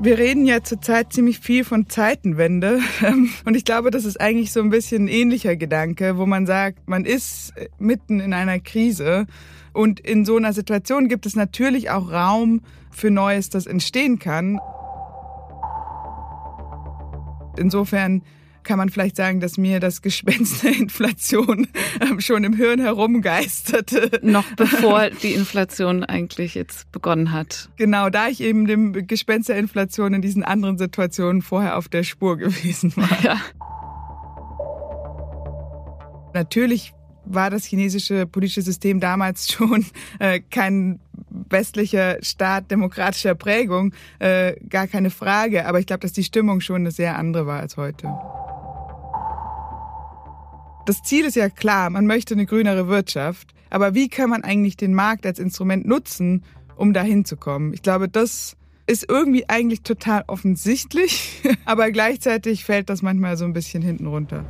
Wir reden ja zurzeit ziemlich viel von Zeitenwende. Und ich glaube, das ist eigentlich so ein bisschen ein ähnlicher Gedanke, wo man sagt, man ist mitten in einer Krise. Und in so einer Situation gibt es natürlich auch Raum für Neues, das entstehen kann. Insofern kann man vielleicht sagen, dass mir das Gespenst der Inflation ähm, schon im Hirn herumgeisterte. Noch bevor die Inflation eigentlich jetzt begonnen hat. Genau, da ich eben dem Gespenst der Inflation in diesen anderen Situationen vorher auf der Spur gewesen war. Ja. Natürlich war das chinesische politische System damals schon äh, kein westlicher Staat demokratischer Prägung, äh, gar keine Frage. Aber ich glaube, dass die Stimmung schon eine sehr andere war als heute. Das Ziel ist ja klar, man möchte eine grünere Wirtschaft. Aber wie kann man eigentlich den Markt als Instrument nutzen, um dahin zu kommen? Ich glaube, das ist irgendwie eigentlich total offensichtlich, aber gleichzeitig fällt das manchmal so ein bisschen hinten runter.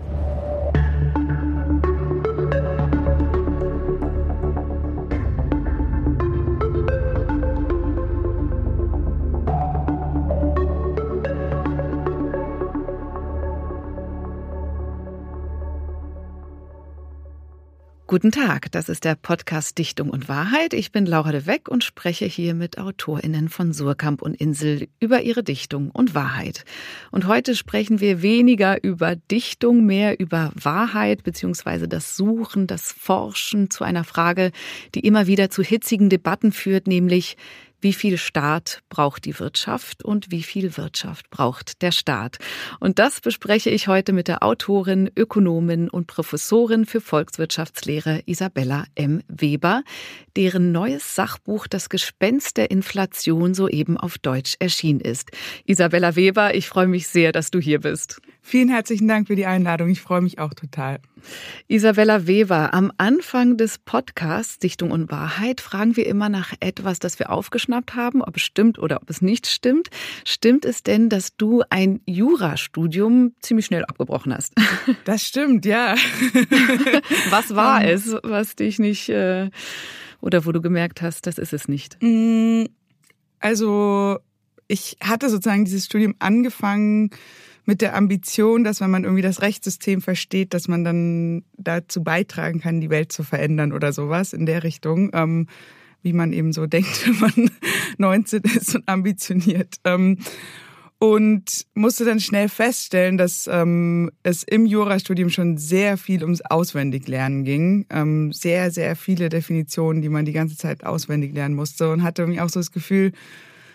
Guten Tag, das ist der Podcast Dichtung und Wahrheit. Ich bin Laura de Weck und spreche hier mit AutorInnen von Surkamp und Insel über ihre Dichtung und Wahrheit. Und heute sprechen wir weniger über Dichtung, mehr über Wahrheit beziehungsweise das Suchen, das Forschen zu einer Frage, die immer wieder zu hitzigen Debatten führt, nämlich wie viel Staat braucht die Wirtschaft und wie viel Wirtschaft braucht der Staat. Und das bespreche ich heute mit der Autorin, Ökonomin und Professorin für Volkswirtschaftslehre Isabella M. Weber, deren neues Sachbuch Das Gespenst der Inflation soeben auf Deutsch erschienen ist. Isabella Weber, ich freue mich sehr, dass du hier bist. Vielen herzlichen Dank für die Einladung. Ich freue mich auch total. Isabella Weber, am Anfang des Podcasts Dichtung und Wahrheit fragen wir immer nach etwas, das wir aufgeschnappt haben, ob es stimmt oder ob es nicht stimmt. Stimmt es denn, dass du ein Jurastudium ziemlich schnell abgebrochen hast? Das stimmt, ja. Was war ähm. es, was dich nicht äh, oder wo du gemerkt hast, das ist es nicht? Mm, also ich hatte sozusagen dieses Studium angefangen mit der Ambition, dass wenn man irgendwie das Rechtssystem versteht, dass man dann dazu beitragen kann, die Welt zu verändern oder sowas in der Richtung, ähm, wie man eben so denkt, wenn man 19 ist und ambitioniert. Ähm, und musste dann schnell feststellen, dass ähm, es im Jurastudium schon sehr viel ums Auswendiglernen ging. Ähm, sehr, sehr viele Definitionen, die man die ganze Zeit auswendig lernen musste und hatte irgendwie auch so das Gefühl,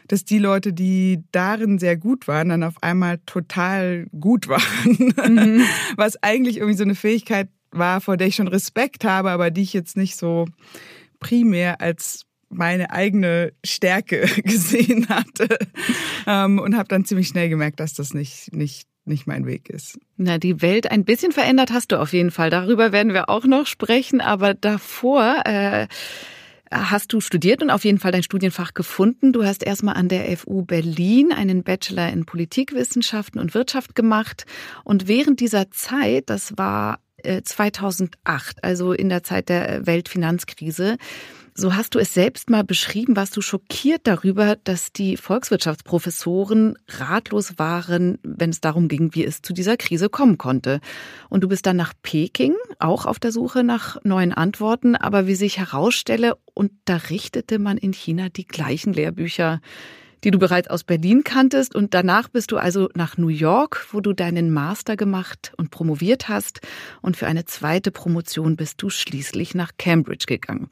dass die Leute, die darin sehr gut waren, dann auf einmal total gut waren. Mhm. Was eigentlich irgendwie so eine Fähigkeit war, vor der ich schon Respekt habe, aber die ich jetzt nicht so primär als meine eigene Stärke gesehen hatte ähm, und habe dann ziemlich schnell gemerkt, dass das nicht nicht nicht mein Weg ist. Na, die Welt ein bisschen verändert hast du auf jeden Fall. Darüber werden wir auch noch sprechen. Aber davor äh, hast du studiert und auf jeden Fall dein Studienfach gefunden. Du hast erstmal an der FU Berlin einen Bachelor in Politikwissenschaften und Wirtschaft gemacht. Und während dieser Zeit, das war 2008, äh, also in der Zeit der Weltfinanzkrise, so hast du es selbst mal beschrieben, warst du schockiert darüber, dass die Volkswirtschaftsprofessoren ratlos waren, wenn es darum ging, wie es zu dieser Krise kommen konnte. Und du bist dann nach Peking, auch auf der Suche nach neuen Antworten, aber wie sich herausstelle, unterrichtete man in China die gleichen Lehrbücher, die du bereits aus Berlin kanntest. Und danach bist du also nach New York, wo du deinen Master gemacht und promoviert hast. Und für eine zweite Promotion bist du schließlich nach Cambridge gegangen.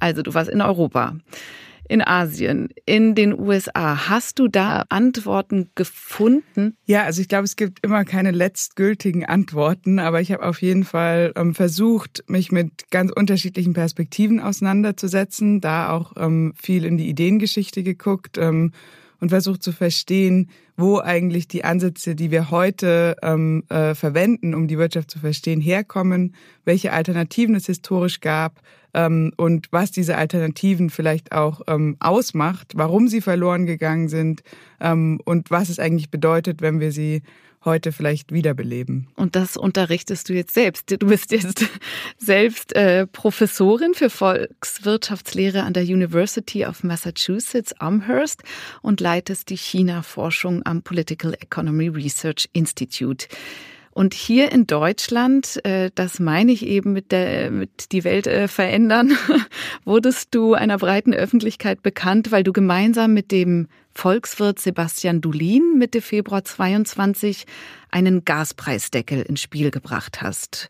Also du warst in Europa, in Asien, in den USA. Hast du da Antworten gefunden? Ja, also ich glaube, es gibt immer keine letztgültigen Antworten, aber ich habe auf jeden Fall ähm, versucht, mich mit ganz unterschiedlichen Perspektiven auseinanderzusetzen, da auch ähm, viel in die Ideengeschichte geguckt ähm, und versucht zu verstehen, wo eigentlich die Ansätze, die wir heute ähm, äh, verwenden, um die Wirtschaft zu verstehen, herkommen, welche Alternativen es historisch gab ähm, und was diese Alternativen vielleicht auch ähm, ausmacht, warum sie verloren gegangen sind ähm, und was es eigentlich bedeutet, wenn wir sie heute vielleicht wiederbeleben. Und das unterrichtest du jetzt selbst. Du bist jetzt selbst äh, Professorin für Volkswirtschaftslehre an der University of Massachusetts Amherst und leitest die China-Forschung am Political Economy Research Institute. Und hier in Deutschland, äh, das meine ich eben mit der mit die Welt äh, verändern, wurdest du einer breiten Öffentlichkeit bekannt, weil du gemeinsam mit dem Volkswirt Sebastian Dulin Mitte Februar 22 einen Gaspreisdeckel ins Spiel gebracht hast.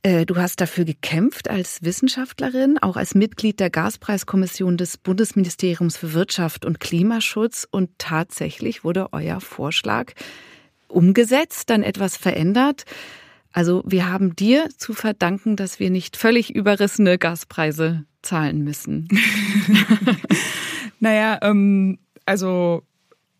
Äh, du hast dafür gekämpft als Wissenschaftlerin, auch als Mitglied der Gaspreiskommission des Bundesministeriums für Wirtschaft und Klimaschutz und tatsächlich wurde euer Vorschlag umgesetzt, dann etwas verändert. Also wir haben dir zu verdanken, dass wir nicht völlig überrissene Gaspreise zahlen müssen. naja, ähm, also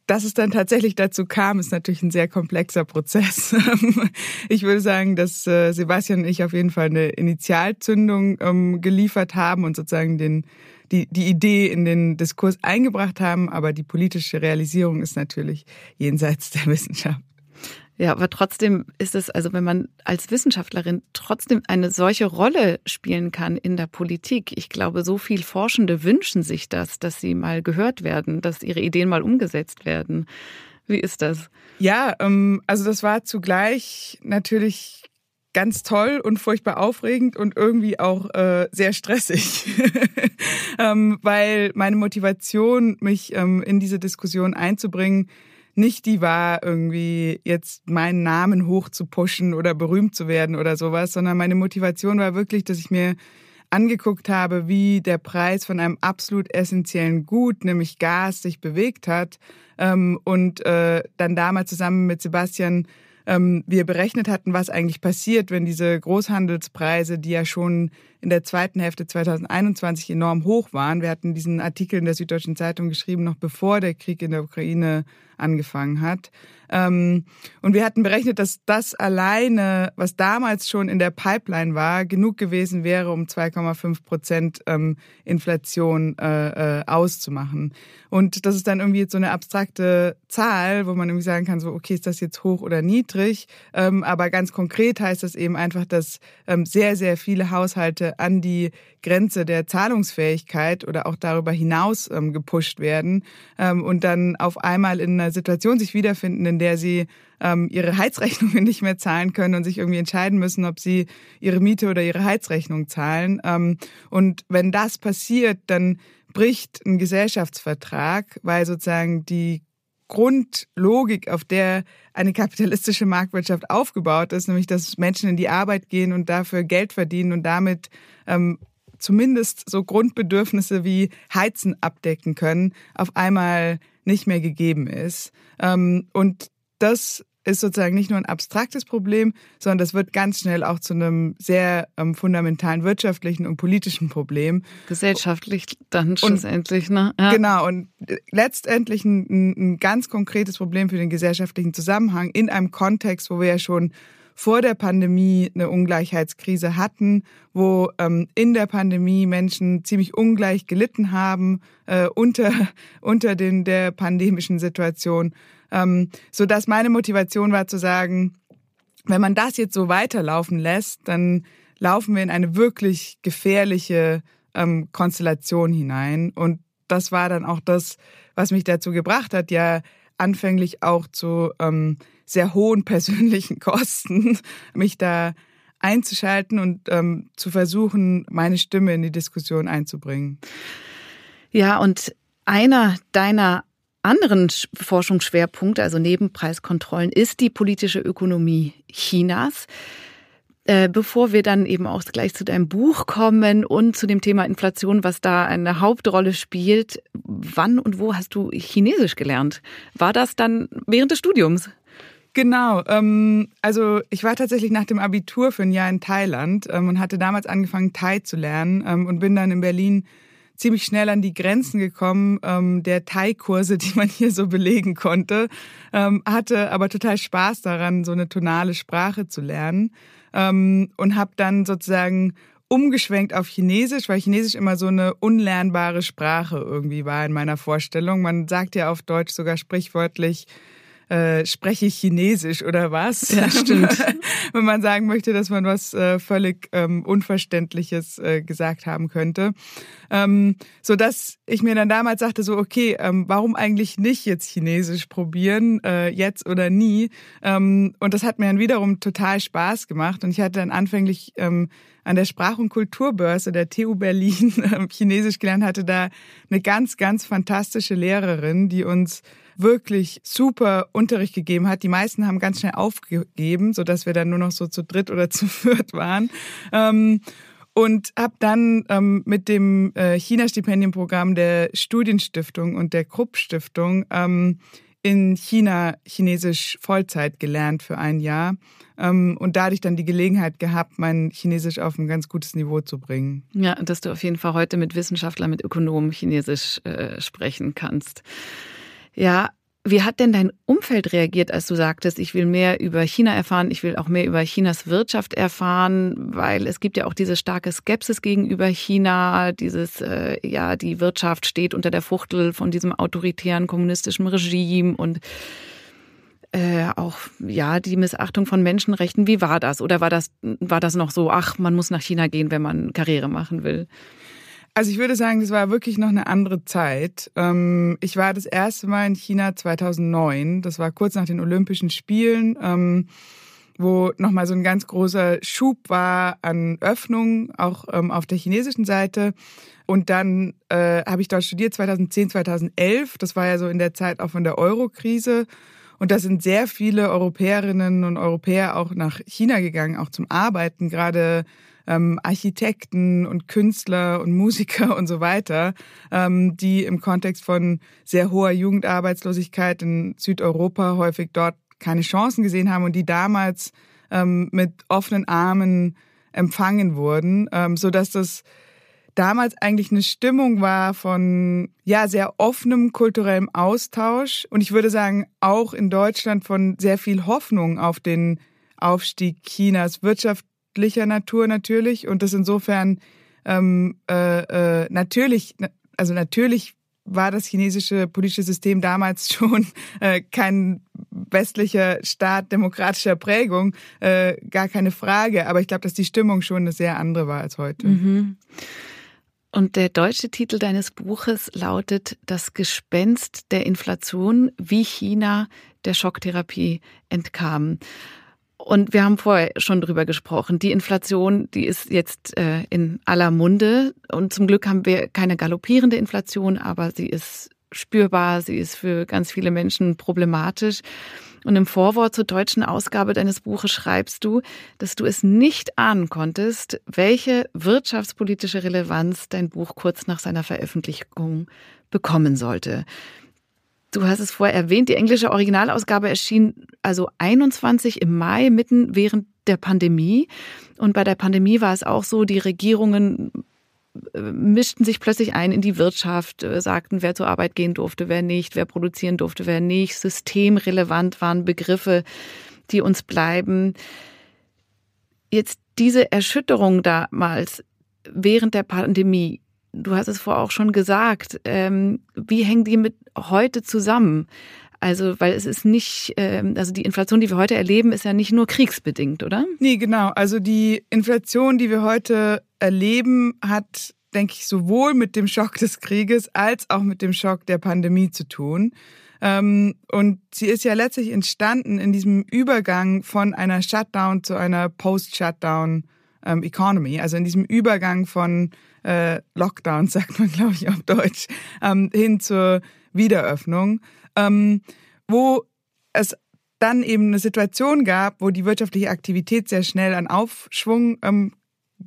dass es dann tatsächlich dazu kam, ist natürlich ein sehr komplexer Prozess. ich würde sagen, dass äh, Sebastian und ich auf jeden Fall eine Initialzündung ähm, geliefert haben und sozusagen den, die, die Idee in den Diskurs eingebracht haben, aber die politische Realisierung ist natürlich jenseits der Wissenschaft. Ja, aber trotzdem ist es, also wenn man als Wissenschaftlerin trotzdem eine solche Rolle spielen kann in der Politik, ich glaube, so viel Forschende wünschen sich das, dass sie mal gehört werden, dass ihre Ideen mal umgesetzt werden. Wie ist das? Ja, ähm, also das war zugleich natürlich ganz toll und furchtbar aufregend und irgendwie auch äh, sehr stressig, ähm, weil meine Motivation, mich ähm, in diese Diskussion einzubringen, nicht die war, irgendwie jetzt meinen Namen hoch zu pushen oder berühmt zu werden oder sowas, sondern meine Motivation war wirklich, dass ich mir angeguckt habe, wie der Preis von einem absolut essentiellen Gut, nämlich Gas, sich bewegt hat. Ähm, und äh, dann damals zusammen mit Sebastian ähm, wir berechnet hatten, was eigentlich passiert, wenn diese Großhandelspreise, die ja schon in der zweiten Hälfte 2021 enorm hoch waren. Wir hatten diesen Artikel in der Süddeutschen Zeitung geschrieben, noch bevor der Krieg in der Ukraine angefangen hat. Ähm, und wir hatten berechnet, dass das alleine, was damals schon in der Pipeline war, genug gewesen wäre, um 2,5 Prozent ähm, Inflation äh, äh, auszumachen. Und das ist dann irgendwie jetzt so eine abstrakte Zahl, wo man irgendwie sagen kann, so, okay, ist das jetzt hoch oder niedrig? Ähm, aber ganz konkret heißt das eben einfach, dass sehr, sehr viele Haushalte an die Grenze der Zahlungsfähigkeit oder auch darüber hinaus gepusht werden und dann auf einmal in einer Situation sich wiederfinden, in der sie ähm, ihre Heizrechnungen nicht mehr zahlen können und sich irgendwie entscheiden müssen, ob sie ihre Miete oder ihre Heizrechnung zahlen. Ähm, und wenn das passiert, dann bricht ein Gesellschaftsvertrag, weil sozusagen die Grundlogik, auf der eine kapitalistische Marktwirtschaft aufgebaut ist, nämlich dass Menschen in die Arbeit gehen und dafür Geld verdienen und damit ähm, zumindest so Grundbedürfnisse wie Heizen abdecken können, auf einmal nicht mehr gegeben ist. Ähm, und das ist sozusagen nicht nur ein abstraktes Problem, sondern das wird ganz schnell auch zu einem sehr ähm, fundamentalen wirtschaftlichen und politischen Problem. Gesellschaftlich dann schlussendlich, ne? Ja. Genau, und letztendlich ein, ein ganz konkretes Problem für den gesellschaftlichen Zusammenhang in einem Kontext, wo wir ja schon vor der Pandemie eine Ungleichheitskrise hatten, wo ähm, in der Pandemie Menschen ziemlich ungleich gelitten haben äh, unter, unter den, der pandemischen Situation. Ähm, so dass meine Motivation war zu sagen, wenn man das jetzt so weiterlaufen lässt, dann laufen wir in eine wirklich gefährliche ähm, Konstellation hinein. Und das war dann auch das, was mich dazu gebracht hat, ja anfänglich auch zu ähm, sehr hohen persönlichen Kosten, mich da einzuschalten und ähm, zu versuchen, meine Stimme in die Diskussion einzubringen. Ja, und einer deiner anderen Forschungsschwerpunkte, also Nebenpreiskontrollen, ist die politische Ökonomie Chinas. Äh, bevor wir dann eben auch gleich zu deinem Buch kommen und zu dem Thema Inflation, was da eine Hauptrolle spielt, wann und wo hast du Chinesisch gelernt? War das dann während des Studiums? Genau. Ähm, also ich war tatsächlich nach dem Abitur für ein Jahr in Thailand ähm, und hatte damals angefangen, Thai zu lernen ähm, und bin dann in Berlin ziemlich schnell an die Grenzen gekommen ähm, der Thai-Kurse, die man hier so belegen konnte. Ähm, hatte aber total Spaß daran, so eine tonale Sprache zu lernen ähm, und habe dann sozusagen umgeschwenkt auf Chinesisch, weil Chinesisch immer so eine unlernbare Sprache irgendwie war in meiner Vorstellung. Man sagt ja auf Deutsch sogar sprichwörtlich, äh, spreche ich Chinesisch oder was? Ja, stimmt. Wenn man sagen möchte, dass man was äh, völlig ähm, Unverständliches äh, gesagt haben könnte. Ähm, so dass ich mir dann damals sagte, so, okay, ähm, warum eigentlich nicht jetzt Chinesisch probieren, äh, jetzt oder nie? Ähm, und das hat mir dann wiederum total Spaß gemacht. Und ich hatte dann anfänglich ähm, an der Sprach- und Kulturbörse der TU Berlin äh, Chinesisch gelernt, hatte da eine ganz, ganz fantastische Lehrerin, die uns wirklich super Unterricht gegeben hat. Die meisten haben ganz schnell aufgegeben, so dass wir dann nur noch so zu dritt oder zu viert waren. Ähm, und habe dann ähm, mit dem äh, China-Stipendienprogramm der Studienstiftung und der Krupp-Stiftung ähm, in China Chinesisch Vollzeit gelernt für ein Jahr ähm, und dadurch dann die Gelegenheit gehabt, mein Chinesisch auf ein ganz gutes Niveau zu bringen. Ja, dass du auf jeden Fall heute mit Wissenschaftlern, mit Ökonomen Chinesisch äh, sprechen kannst. Ja, wie hat denn dein Umfeld reagiert, als du sagtest, ich will mehr über China erfahren, ich will auch mehr über Chinas Wirtschaft erfahren, weil es gibt ja auch diese starke Skepsis gegenüber China, dieses, äh, ja, die Wirtschaft steht unter der Fuchtel von diesem autoritären kommunistischen Regime und äh, auch ja die Missachtung von Menschenrechten. Wie war das? Oder war das war das noch so? Ach, man muss nach China gehen, wenn man Karriere machen will? Also ich würde sagen, das war wirklich noch eine andere Zeit. Ähm, ich war das erste Mal in China 2009. Das war kurz nach den Olympischen Spielen, ähm, wo nochmal so ein ganz großer Schub war an Öffnung, auch ähm, auf der chinesischen Seite. Und dann äh, habe ich dort studiert 2010, 2011. Das war ja so in der Zeit auch von der Euro-Krise. Und da sind sehr viele Europäerinnen und Europäer auch nach China gegangen, auch zum Arbeiten, gerade ähm, Architekten und Künstler und Musiker und so weiter, ähm, die im Kontext von sehr hoher Jugendarbeitslosigkeit in Südeuropa häufig dort keine Chancen gesehen haben und die damals ähm, mit offenen Armen empfangen wurden, ähm, so dass das damals eigentlich eine Stimmung war von ja sehr offenem kulturellem Austausch und ich würde sagen auch in Deutschland von sehr viel Hoffnung auf den Aufstieg Chinas Wirtschaft wirtschaftlicher Natur natürlich und das insofern ähm, äh, äh, natürlich, also natürlich war das chinesische politische System damals schon äh, kein westlicher Staat demokratischer Prägung, äh, gar keine Frage. Aber ich glaube, dass die Stimmung schon eine sehr andere war als heute. Mhm. Und der deutsche Titel deines Buches lautet Das Gespenst der Inflation, wie China der Schocktherapie entkam. Und wir haben vorher schon drüber gesprochen. Die Inflation, die ist jetzt äh, in aller Munde. Und zum Glück haben wir keine galoppierende Inflation, aber sie ist spürbar, sie ist für ganz viele Menschen problematisch. Und im Vorwort zur deutschen Ausgabe deines Buches schreibst du, dass du es nicht ahnen konntest, welche wirtschaftspolitische Relevanz dein Buch kurz nach seiner Veröffentlichung bekommen sollte. Du hast es vorher erwähnt, die englische Originalausgabe erschien also 21 im Mai, mitten während der Pandemie. Und bei der Pandemie war es auch so, die Regierungen äh, mischten sich plötzlich ein in die Wirtschaft, äh, sagten, wer zur Arbeit gehen durfte, wer nicht, wer produzieren durfte, wer nicht. Systemrelevant waren Begriffe, die uns bleiben. Jetzt diese Erschütterung damals während der Pandemie, du hast es vorher auch schon gesagt, ähm, wie hängen die mit heute zusammen? Also, weil es ist nicht, ähm, also die Inflation, die wir heute erleben, ist ja nicht nur kriegsbedingt, oder? Nee, genau. Also die Inflation, die wir heute erleben, hat, denke ich, sowohl mit dem Schock des Krieges als auch mit dem Schock der Pandemie zu tun. Ähm, und sie ist ja letztlich entstanden in diesem Übergang von einer Shutdown zu einer Post-Shutdown ähm, Economy, also in diesem Übergang von äh, Lockdown, sagt man, glaube ich, auf Deutsch, ähm, hin zur Wiederöffnung, ähm, wo es dann eben eine Situation gab, wo die wirtschaftliche Aktivität sehr schnell an Aufschwung ähm,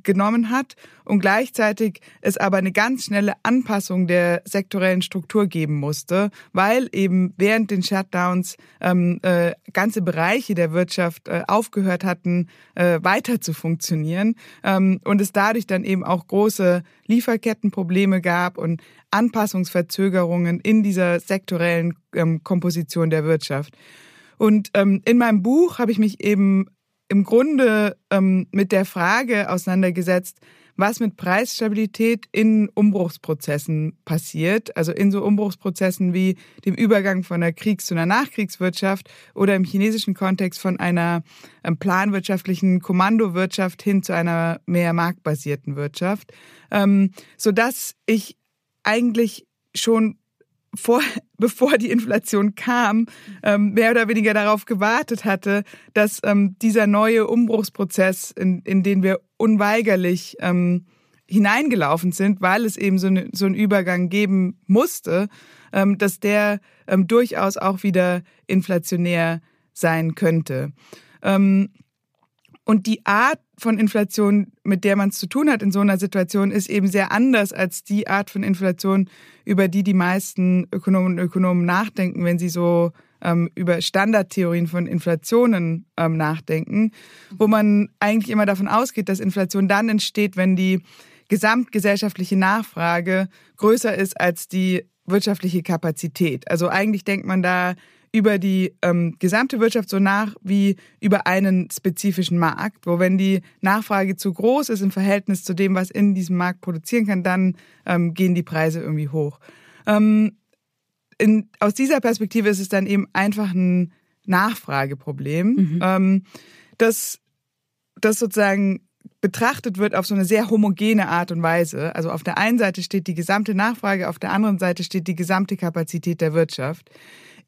genommen hat und gleichzeitig es aber eine ganz schnelle Anpassung der sektorellen Struktur geben musste, weil eben während den Shutdowns ähm, äh, ganze Bereiche der Wirtschaft äh, aufgehört hatten, äh, weiter zu funktionieren ähm, und es dadurch dann eben auch große Lieferkettenprobleme gab und Anpassungsverzögerungen in dieser sektorellen ähm, Komposition der Wirtschaft. Und ähm, in meinem Buch habe ich mich eben im Grunde ähm, mit der Frage auseinandergesetzt, was mit Preisstabilität in Umbruchsprozessen passiert, also in so Umbruchsprozessen wie dem Übergang von einer Kriegs- zu einer Nachkriegswirtschaft oder im chinesischen Kontext von einer ähm, planwirtschaftlichen Kommandowirtschaft hin zu einer mehr marktbasierten Wirtschaft, ähm, so dass ich eigentlich schon vor, bevor die Inflation kam, ähm, mehr oder weniger darauf gewartet hatte, dass ähm, dieser neue Umbruchsprozess, in, in den wir unweigerlich ähm, hineingelaufen sind, weil es eben so, eine, so einen Übergang geben musste, ähm, dass der ähm, durchaus auch wieder inflationär sein könnte. Ähm, und die Art von Inflation, mit der man es zu tun hat in so einer Situation, ist eben sehr anders als die Art von Inflation, über die die meisten Ökonomen und Ökonomen nachdenken, wenn sie so ähm, über Standardtheorien von Inflationen ähm, nachdenken, wo man eigentlich immer davon ausgeht, dass Inflation dann entsteht, wenn die gesamtgesellschaftliche Nachfrage größer ist als die wirtschaftliche Kapazität. Also eigentlich denkt man da über die ähm, gesamte Wirtschaft so nach wie über einen spezifischen Markt, wo wenn die Nachfrage zu groß ist im Verhältnis zu dem, was in diesem Markt produzieren kann, dann ähm, gehen die Preise irgendwie hoch. Ähm, in, aus dieser Perspektive ist es dann eben einfach ein Nachfrageproblem, mhm. ähm, das, das sozusagen betrachtet wird auf so eine sehr homogene Art und Weise. Also auf der einen Seite steht die gesamte Nachfrage, auf der anderen Seite steht die gesamte Kapazität der Wirtschaft.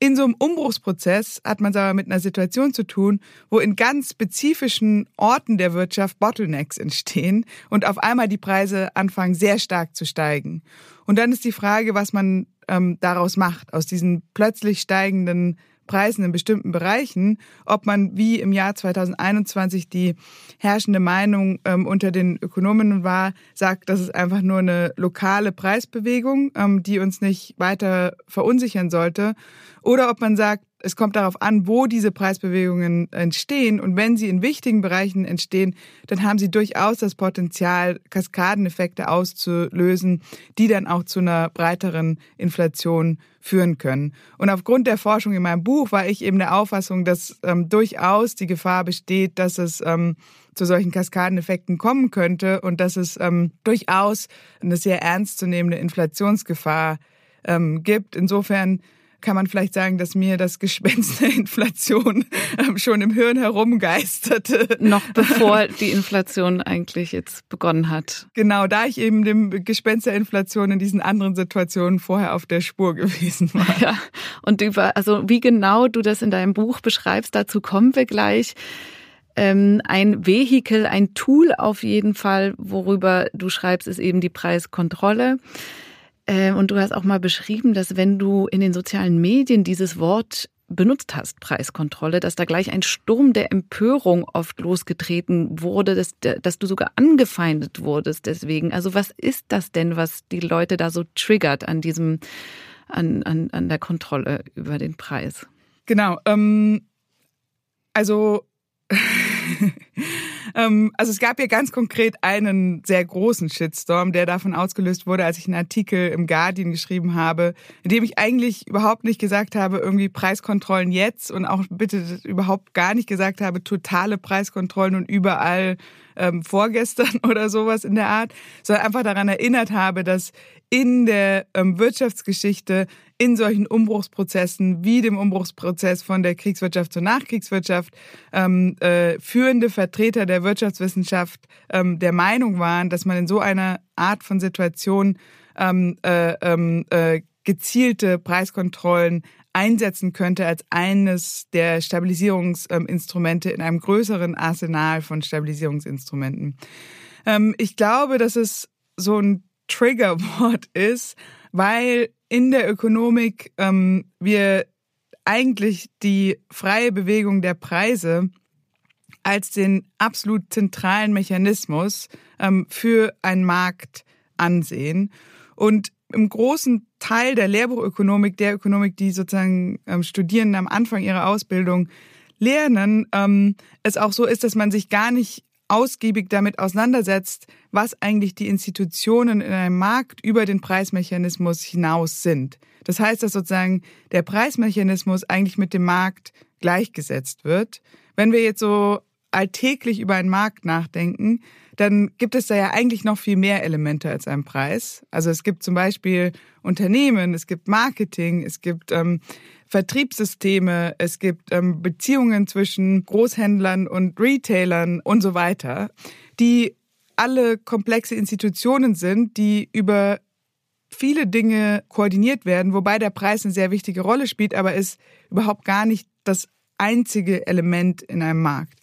In so einem Umbruchsprozess hat man es aber mit einer Situation zu tun, wo in ganz spezifischen Orten der Wirtschaft Bottlenecks entstehen und auf einmal die Preise anfangen sehr stark zu steigen. Und dann ist die Frage, was man ähm, daraus macht, aus diesen plötzlich steigenden Preisen in bestimmten Bereichen, ob man wie im Jahr 2021 die herrschende Meinung ähm, unter den Ökonomen war, sagt, das ist einfach nur eine lokale Preisbewegung, ähm, die uns nicht weiter verunsichern sollte, oder ob man sagt, es kommt darauf an, wo diese Preisbewegungen entstehen. Und wenn sie in wichtigen Bereichen entstehen, dann haben sie durchaus das Potenzial, Kaskadeneffekte auszulösen, die dann auch zu einer breiteren Inflation führen können. Und aufgrund der Forschung in meinem Buch war ich eben der Auffassung, dass ähm, durchaus die Gefahr besteht, dass es ähm, zu solchen Kaskadeneffekten kommen könnte und dass es ähm, durchaus eine sehr ernstzunehmende Inflationsgefahr ähm, gibt. Insofern kann man vielleicht sagen, dass mir das Gespenst der Inflation ähm, schon im Hirn herumgeisterte. Noch bevor die Inflation eigentlich jetzt begonnen hat. Genau, da ich eben dem Gespenst der Inflation in diesen anderen Situationen vorher auf der Spur gewesen war. Ja, und über, also wie genau du das in deinem Buch beschreibst, dazu kommen wir gleich ähm, ein Vehikel, ein Tool auf jeden Fall, worüber du schreibst, ist eben die Preiskontrolle. Ähm, und du hast auch mal beschrieben, dass wenn du in den sozialen Medien dieses Wort benutzt hast, Preiskontrolle, dass da gleich ein Sturm der Empörung oft losgetreten wurde, dass, dass du sogar angefeindet wurdest deswegen. Also was ist das denn, was die Leute da so triggert an diesem, an, an, an der Kontrolle über den Preis? Genau. Ähm, also also es gab ja ganz konkret einen sehr großen Shitstorm, der davon ausgelöst wurde, als ich einen Artikel im Guardian geschrieben habe, in dem ich eigentlich überhaupt nicht gesagt habe, irgendwie Preiskontrollen jetzt und auch bitte überhaupt gar nicht gesagt habe, totale Preiskontrollen und überall ähm, vorgestern oder sowas in der Art, sondern einfach daran erinnert habe, dass in der ähm, Wirtschaftsgeschichte in solchen Umbruchsprozessen wie dem Umbruchsprozess von der Kriegswirtschaft zur Nachkriegswirtschaft ähm, äh, führende Vertreter der Wirtschaftswissenschaft ähm, der Meinung waren, dass man in so einer Art von Situation ähm, äh, ähm, äh, gezielte Preiskontrollen einsetzen könnte als eines der Stabilisierungsinstrumente in einem größeren Arsenal von Stabilisierungsinstrumenten. Ähm, ich glaube, dass es so ein Triggerwort ist, weil in der Ökonomik ähm, wir eigentlich die freie Bewegung der Preise als den absolut zentralen Mechanismus ähm, für einen Markt ansehen. Und im großen Teil der Lehrbuchökonomik, der Ökonomik, die sozusagen ähm, Studierende am Anfang ihrer Ausbildung lernen, ähm, es auch so ist, dass man sich gar nicht ausgiebig damit auseinandersetzt, was eigentlich die Institutionen in einem Markt über den Preismechanismus hinaus sind. Das heißt, dass sozusagen der Preismechanismus eigentlich mit dem Markt gleichgesetzt wird. Wenn wir jetzt so alltäglich über einen Markt nachdenken, dann gibt es da ja eigentlich noch viel mehr Elemente als einen Preis. Also es gibt zum Beispiel Unternehmen, es gibt Marketing, es gibt ähm, Vertriebssysteme, es gibt ähm, Beziehungen zwischen Großhändlern und Retailern und so weiter, die alle komplexe Institutionen sind, die über viele Dinge koordiniert werden, wobei der Preis eine sehr wichtige Rolle spielt, aber ist überhaupt gar nicht das einzige Element in einem Markt.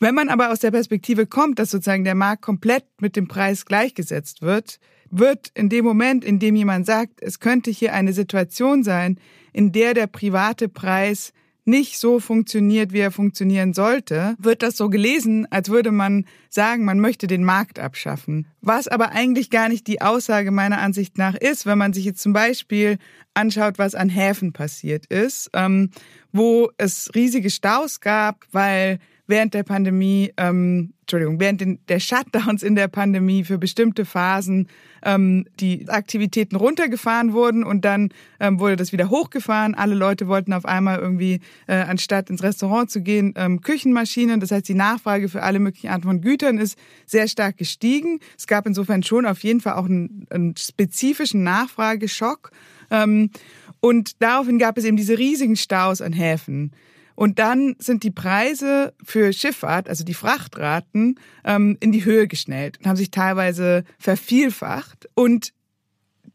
Wenn man aber aus der Perspektive kommt, dass sozusagen der Markt komplett mit dem Preis gleichgesetzt wird, wird in dem Moment, in dem jemand sagt, es könnte hier eine Situation sein, in der der private Preis nicht so funktioniert, wie er funktionieren sollte, wird das so gelesen, als würde man sagen, man möchte den Markt abschaffen. Was aber eigentlich gar nicht die Aussage meiner Ansicht nach ist, wenn man sich jetzt zum Beispiel anschaut, was an Häfen passiert ist, ähm, wo es riesige Staus gab, weil während der Pandemie, ähm, Entschuldigung, während den, der Shutdowns in der Pandemie für bestimmte Phasen ähm, die Aktivitäten runtergefahren wurden und dann ähm, wurde das wieder hochgefahren. Alle Leute wollten auf einmal irgendwie, äh, anstatt ins Restaurant zu gehen, ähm, Küchenmaschinen. Das heißt, die Nachfrage für alle möglichen Arten von Gütern ist sehr stark gestiegen. Es gab insofern schon auf jeden Fall auch einen, einen spezifischen Nachfrageschock. Ähm, und daraufhin gab es eben diese riesigen Staus an Häfen. Und dann sind die Preise für Schifffahrt, also die Frachtraten, ähm, in die Höhe geschnellt und haben sich teilweise vervielfacht. Und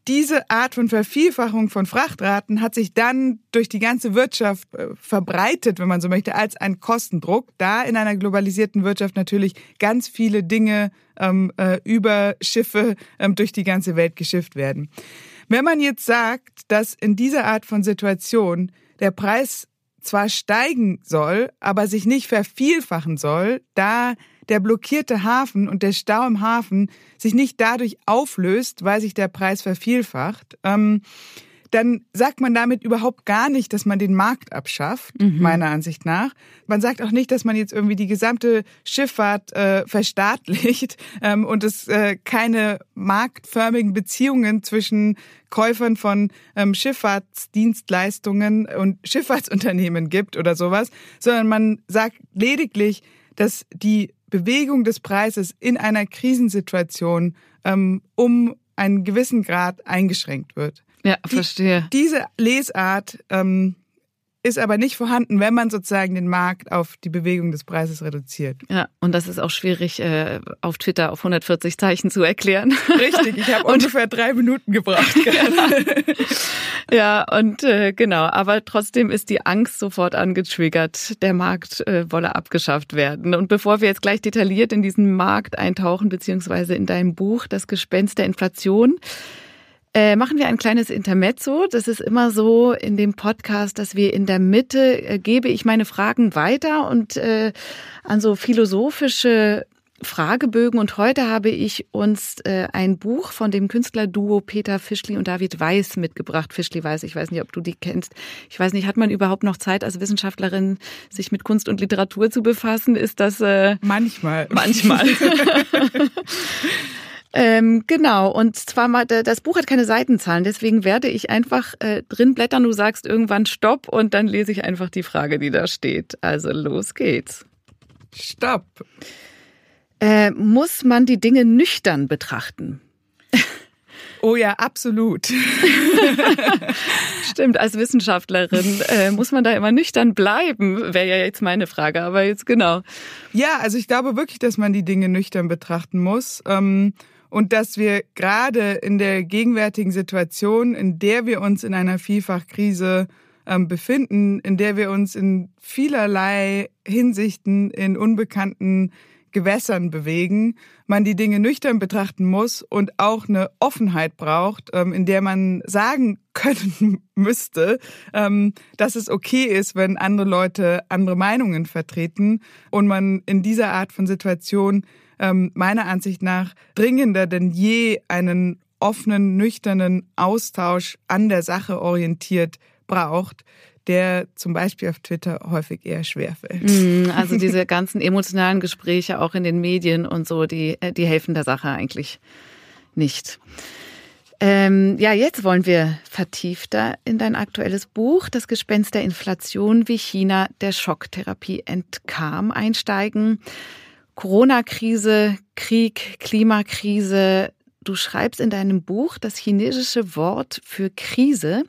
diese Art von Vervielfachung von Frachtraten hat sich dann durch die ganze Wirtschaft äh, verbreitet, wenn man so möchte, als ein Kostendruck, da in einer globalisierten Wirtschaft natürlich ganz viele Dinge ähm, äh, über Schiffe ähm, durch die ganze Welt geschifft werden. Wenn man jetzt sagt, dass in dieser Art von Situation der Preis zwar steigen soll, aber sich nicht vervielfachen soll, da der blockierte Hafen und der Stau im Hafen sich nicht dadurch auflöst, weil sich der Preis vervielfacht, ähm, dann sagt man damit überhaupt gar nicht, dass man den Markt abschafft, mhm. meiner Ansicht nach. Man sagt auch nicht, dass man jetzt irgendwie die gesamte Schifffahrt äh, verstaatlicht ähm, und es äh, keine marktförmigen Beziehungen zwischen Käufern von ähm, Schifffahrtsdienstleistungen und Schifffahrtsunternehmen gibt oder sowas, sondern man sagt lediglich, dass die Bewegung des Preises in einer Krisensituation ähm, um einen gewissen Grad eingeschränkt wird. Ja, verstehe. Die, diese Lesart ähm, ist aber nicht vorhanden, wenn man sozusagen den Markt auf die Bewegung des Preises reduziert. Ja, und das ist auch schwierig äh, auf Twitter auf 140 Zeichen zu erklären. Richtig, ich habe ungefähr drei Minuten gebraucht. ja, und äh, genau, aber trotzdem ist die Angst sofort angetriggert, der Markt äh, wolle abgeschafft werden. Und bevor wir jetzt gleich detailliert in diesen Markt eintauchen, beziehungsweise in deinem Buch Das Gespenst der Inflation, äh, machen wir ein kleines Intermezzo. Das ist immer so in dem Podcast, dass wir in der Mitte äh, gebe ich meine Fragen weiter und äh, an so philosophische Fragebögen und heute habe ich uns äh, ein Buch von dem Künstlerduo Peter Fischli und David Weiß mitgebracht. Fischli Weiß, ich weiß nicht, ob du die kennst. Ich weiß nicht, hat man überhaupt noch Zeit als Wissenschaftlerin, sich mit Kunst und Literatur zu befassen? Ist das äh, manchmal? Manchmal. Ähm, genau, und zwar mal, das Buch hat keine Seitenzahlen, deswegen werde ich einfach äh, drin blättern. Du sagst irgendwann Stopp und dann lese ich einfach die Frage, die da steht. Also los geht's. Stopp. Äh, muss man die Dinge nüchtern betrachten? Oh ja, absolut. Stimmt, als Wissenschaftlerin äh, muss man da immer nüchtern bleiben, wäre ja jetzt meine Frage, aber jetzt genau. Ja, also ich glaube wirklich, dass man die Dinge nüchtern betrachten muss. Ähm, und dass wir gerade in der gegenwärtigen Situation, in der wir uns in einer Vielfachkrise ähm, befinden, in der wir uns in vielerlei Hinsichten in unbekannten Gewässern bewegen, man die Dinge nüchtern betrachten muss und auch eine Offenheit braucht, ähm, in der man sagen können müsste, ähm, dass es okay ist, wenn andere Leute andere Meinungen vertreten und man in dieser Art von Situation ähm, meiner Ansicht nach dringender denn je einen offenen, nüchternen Austausch an der Sache orientiert braucht, der zum Beispiel auf Twitter häufig eher schwerfällt. Mm, also diese ganzen emotionalen Gespräche auch in den Medien und so, die, äh, die helfen der Sache eigentlich nicht. Ähm, ja, jetzt wollen wir vertiefter in dein aktuelles Buch, Das Gespenst der Inflation, wie China der Schocktherapie entkam, einsteigen. Corona-Krise, Krieg, Klimakrise. Du schreibst in deinem Buch, das chinesische Wort für Krise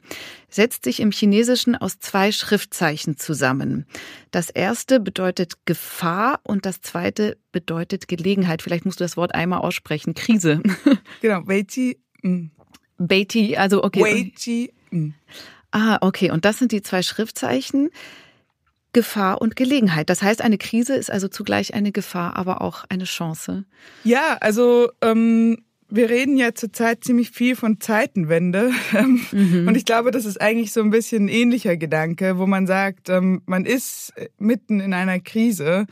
setzt sich im Chinesischen aus zwei Schriftzeichen zusammen. Das erste bedeutet Gefahr und das zweite bedeutet Gelegenheit. Vielleicht musst du das Wort einmal aussprechen. Krise. Genau, Weiji. Beiti, also okay. Weiji. Ah, okay. Und das sind die zwei Schriftzeichen. Gefahr und Gelegenheit. Das heißt, eine Krise ist also zugleich eine Gefahr, aber auch eine Chance. Ja, also ähm, wir reden ja zurzeit ziemlich viel von Zeitenwende. Mhm. Und ich glaube, das ist eigentlich so ein bisschen ein ähnlicher Gedanke, wo man sagt, ähm, man ist mitten in einer Krise.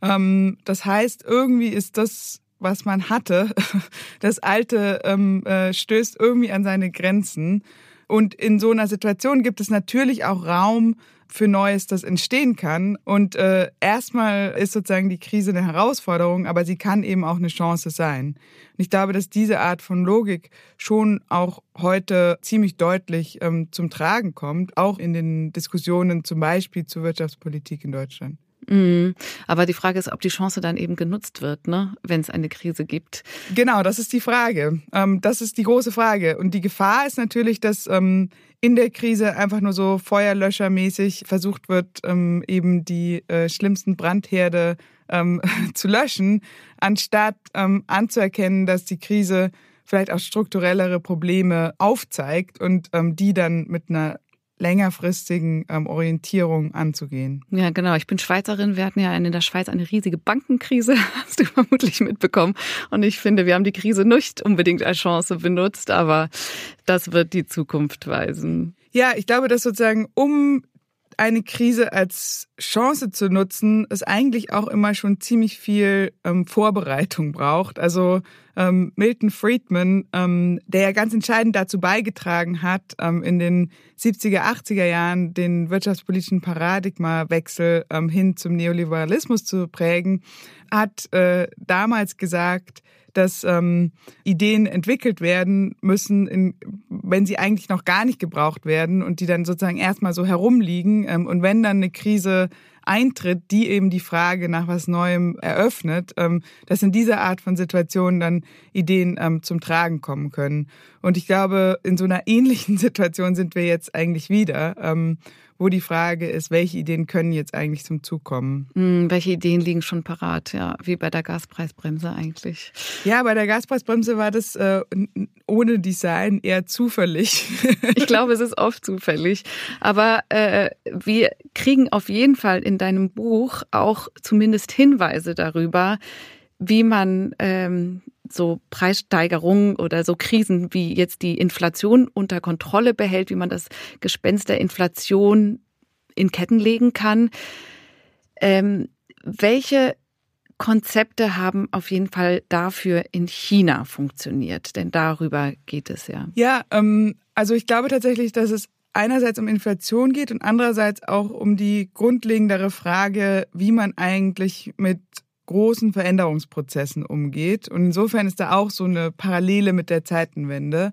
Ähm, das heißt, irgendwie ist das was man hatte, das Alte ähm, äh, stößt irgendwie an seine Grenzen. Und in so einer Situation gibt es natürlich auch Raum für Neues, das entstehen kann. Und äh, erstmal ist sozusagen die Krise eine Herausforderung, aber sie kann eben auch eine Chance sein. Und ich glaube, dass diese Art von Logik schon auch heute ziemlich deutlich ähm, zum Tragen kommt, auch in den Diskussionen zum Beispiel zur Wirtschaftspolitik in Deutschland. Mhm. Aber die Frage ist, ob die Chance dann eben genutzt wird, ne? wenn es eine Krise gibt. Genau, das ist die Frage. Ähm, das ist die große Frage. Und die Gefahr ist natürlich, dass ähm, in der Krise einfach nur so feuerlöschermäßig versucht wird, ähm, eben die äh, schlimmsten Brandherde zu löschen, anstatt anzuerkennen, dass die Krise vielleicht auch strukturellere Probleme aufzeigt und die dann mit einer längerfristigen ähm, Orientierung anzugehen. Ja, genau. Ich bin Schweizerin. Wir hatten ja in der Schweiz eine riesige Bankenkrise, hast du vermutlich mitbekommen. Und ich finde, wir haben die Krise nicht unbedingt als Chance benutzt, aber das wird die Zukunft weisen. Ja, ich glaube, dass sozusagen, um eine Krise als Chance zu nutzen, es eigentlich auch immer schon ziemlich viel ähm, Vorbereitung braucht. Also ähm, Milton Friedman, ähm, der ja ganz entscheidend dazu beigetragen hat, ähm, in den 70er, 80er Jahren den wirtschaftspolitischen Paradigmawechsel ähm, hin zum Neoliberalismus zu prägen, hat äh, damals gesagt, dass ähm, Ideen entwickelt werden müssen, in, wenn sie eigentlich noch gar nicht gebraucht werden und die dann sozusagen erstmal so herumliegen. Ähm, und wenn dann eine Krise eintritt, die eben die Frage nach was Neuem eröffnet, ähm, dass in dieser Art von Situationen dann Ideen ähm, zum Tragen kommen können. Und ich glaube, in so einer ähnlichen Situation sind wir jetzt eigentlich wieder. Ähm, wo die Frage ist, welche Ideen können jetzt eigentlich zum Zug kommen? Hm, welche Ideen liegen schon parat, ja, wie bei der Gaspreisbremse eigentlich. Ja, bei der Gaspreisbremse war das äh, ohne Design eher zufällig. ich glaube, es ist oft zufällig. Aber äh, wir kriegen auf jeden Fall in deinem Buch auch zumindest Hinweise darüber, wie man ähm, so Preissteigerungen oder so Krisen wie jetzt die Inflation unter Kontrolle behält, wie man das Gespenst der Inflation in Ketten legen kann. Ähm, welche Konzepte haben auf jeden Fall dafür in China funktioniert? Denn darüber geht es ja. Ja, ähm, also ich glaube tatsächlich, dass es einerseits um Inflation geht und andererseits auch um die grundlegendere Frage, wie man eigentlich mit großen Veränderungsprozessen umgeht. Und insofern ist da auch so eine Parallele mit der Zeitenwende.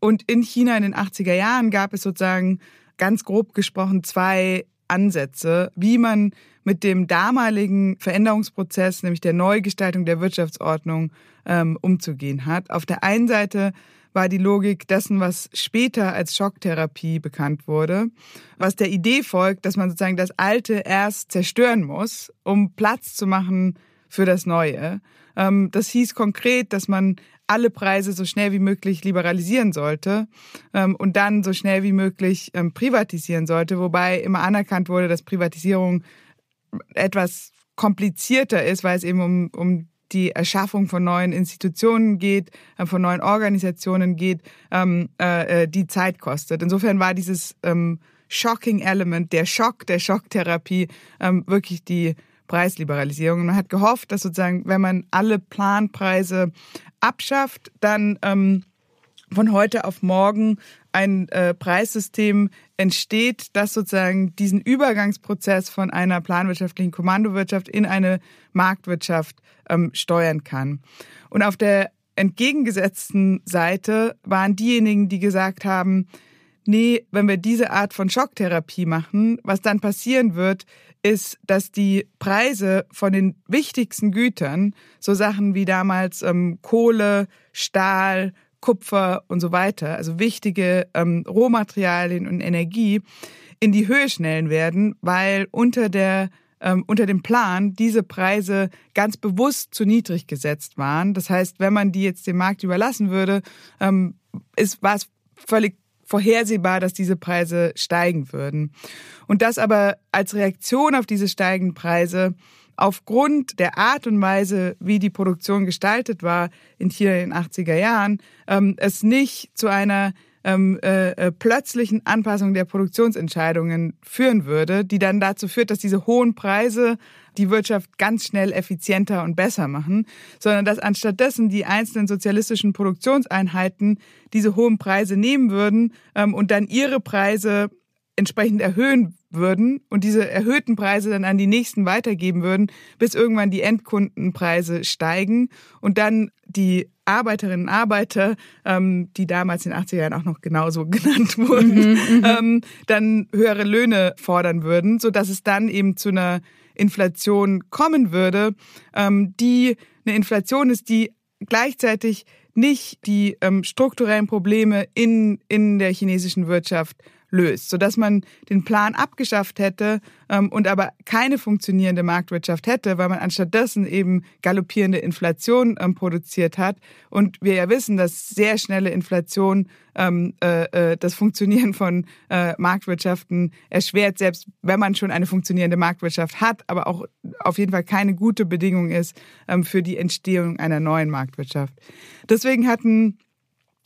Und in China in den 80er Jahren gab es sozusagen ganz grob gesprochen zwei Ansätze, wie man mit dem damaligen Veränderungsprozess, nämlich der Neugestaltung der Wirtschaftsordnung, ähm, umzugehen hat. Auf der einen Seite war die Logik dessen, was später als Schocktherapie bekannt wurde, was der Idee folgt, dass man sozusagen das Alte erst zerstören muss, um Platz zu machen für das Neue. Ähm, das hieß konkret, dass man alle Preise so schnell wie möglich liberalisieren sollte ähm, und dann so schnell wie möglich ähm, privatisieren sollte, wobei immer anerkannt wurde, dass Privatisierung etwas komplizierter ist, weil es eben um, um die Erschaffung von neuen Institutionen geht, äh, von neuen Organisationen geht, ähm, äh, äh, die Zeit kostet. Insofern war dieses ähm, Shocking Element, der Schock der Schocktherapie, ähm, wirklich die Preisliberalisierung. Man hat gehofft, dass sozusagen, wenn man alle Planpreise abschafft, dann ähm, von heute auf morgen ein äh, Preissystem entsteht, das sozusagen diesen Übergangsprozess von einer planwirtschaftlichen Kommandowirtschaft in eine Marktwirtschaft ähm, steuern kann. Und auf der entgegengesetzten Seite waren diejenigen, die gesagt haben, nee, wenn wir diese Art von Schocktherapie machen, was dann passieren wird, ist, dass die Preise von den wichtigsten Gütern, so Sachen wie damals ähm, Kohle, Stahl, Kupfer und so weiter, also wichtige ähm, Rohmaterialien und Energie, in die Höhe schnellen werden, weil unter der ähm, unter dem Plan diese Preise ganz bewusst zu niedrig gesetzt waren. Das heißt, wenn man die jetzt dem Markt überlassen würde, ähm, ist, war es völlig vorhersehbar, dass diese Preise steigen würden. Und das aber als Reaktion auf diese steigenden Preise aufgrund der Art und Weise, wie die Produktion gestaltet war in hier in den 80er Jahren, ähm, es nicht zu einer ähm, äh, äh, plötzlichen Anpassung der Produktionsentscheidungen führen würde, die dann dazu führt, dass diese hohen Preise die Wirtschaft ganz schnell effizienter und besser machen, sondern dass anstattdessen die einzelnen sozialistischen Produktionseinheiten diese hohen Preise nehmen würden ähm, und dann ihre Preise entsprechend erhöhen würden und diese erhöhten Preise dann an die nächsten weitergeben würden, bis irgendwann die Endkundenpreise steigen und dann die Arbeiterinnen und Arbeiter, ähm, die damals in den 80er Jahren auch noch genauso genannt wurden, mhm, mhm, ähm, dann höhere Löhne fordern würden, so dass es dann eben zu einer Inflation kommen würde, ähm, die eine Inflation ist, die gleichzeitig nicht die ähm, strukturellen Probleme in, in der chinesischen Wirtschaft löst, sodass man den Plan abgeschafft hätte ähm, und aber keine funktionierende Marktwirtschaft hätte, weil man anstattdessen eben galoppierende Inflation ähm, produziert hat. Und wir ja wissen, dass sehr schnelle Inflation ähm, äh, äh, das Funktionieren von äh, Marktwirtschaften erschwert, selbst wenn man schon eine funktionierende Marktwirtschaft hat, aber auch auf jeden Fall keine gute Bedingung ist ähm, für die Entstehung einer neuen Marktwirtschaft. Deswegen hatten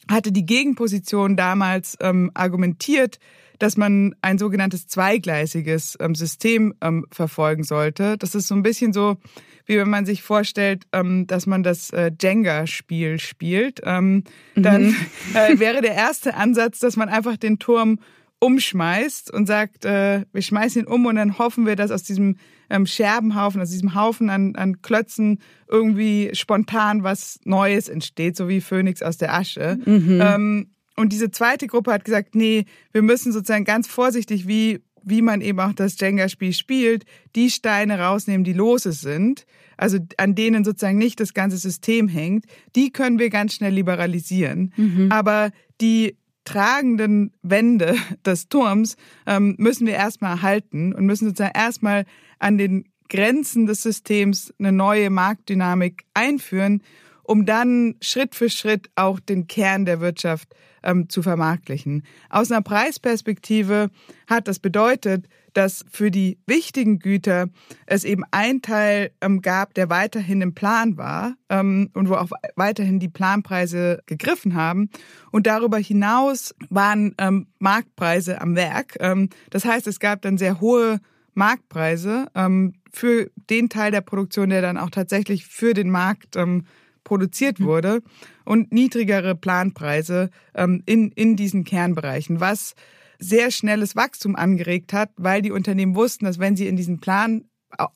hatte die Gegenposition damals ähm, argumentiert, dass man ein sogenanntes zweigleisiges ähm, System ähm, verfolgen sollte. Das ist so ein bisschen so, wie wenn man sich vorstellt, ähm, dass man das äh, Jenga-Spiel spielt. Ähm, dann mhm. äh, wäre der erste Ansatz, dass man einfach den Turm umschmeißt und sagt, äh, wir schmeißen ihn um und dann hoffen wir, dass aus diesem ähm, Scherbenhaufen, aus diesem Haufen an, an Klötzen irgendwie spontan was Neues entsteht, so wie Phönix aus der Asche. Mhm. Ähm, und diese zweite Gruppe hat gesagt, nee, wir müssen sozusagen ganz vorsichtig, wie, wie man eben auch das Jenga-Spiel spielt, die Steine rausnehmen, die lose sind, also an denen sozusagen nicht das ganze System hängt, die können wir ganz schnell liberalisieren. Mhm. Aber die tragenden Wände des Turms ähm, müssen wir erstmal erhalten und müssen sozusagen erstmal an den Grenzen des Systems eine neue Marktdynamik einführen, um dann Schritt für Schritt auch den Kern der Wirtschaft ähm, zu vermarktlichen. Aus einer Preisperspektive hat das bedeutet, dass für die wichtigen Güter es eben ein Teil ähm, gab, der weiterhin im Plan war ähm, und wo auch weiterhin die Planpreise gegriffen haben. Und darüber hinaus waren ähm, Marktpreise am Werk. Ähm, das heißt, es gab dann sehr hohe Marktpreise ähm, für den Teil der Produktion, der dann auch tatsächlich für den Markt ähm, produziert hm. wurde und niedrigere Planpreise ähm, in, in diesen Kernbereichen, was sehr schnelles Wachstum angeregt hat, weil die Unternehmen wussten, dass wenn sie in diesen Plan,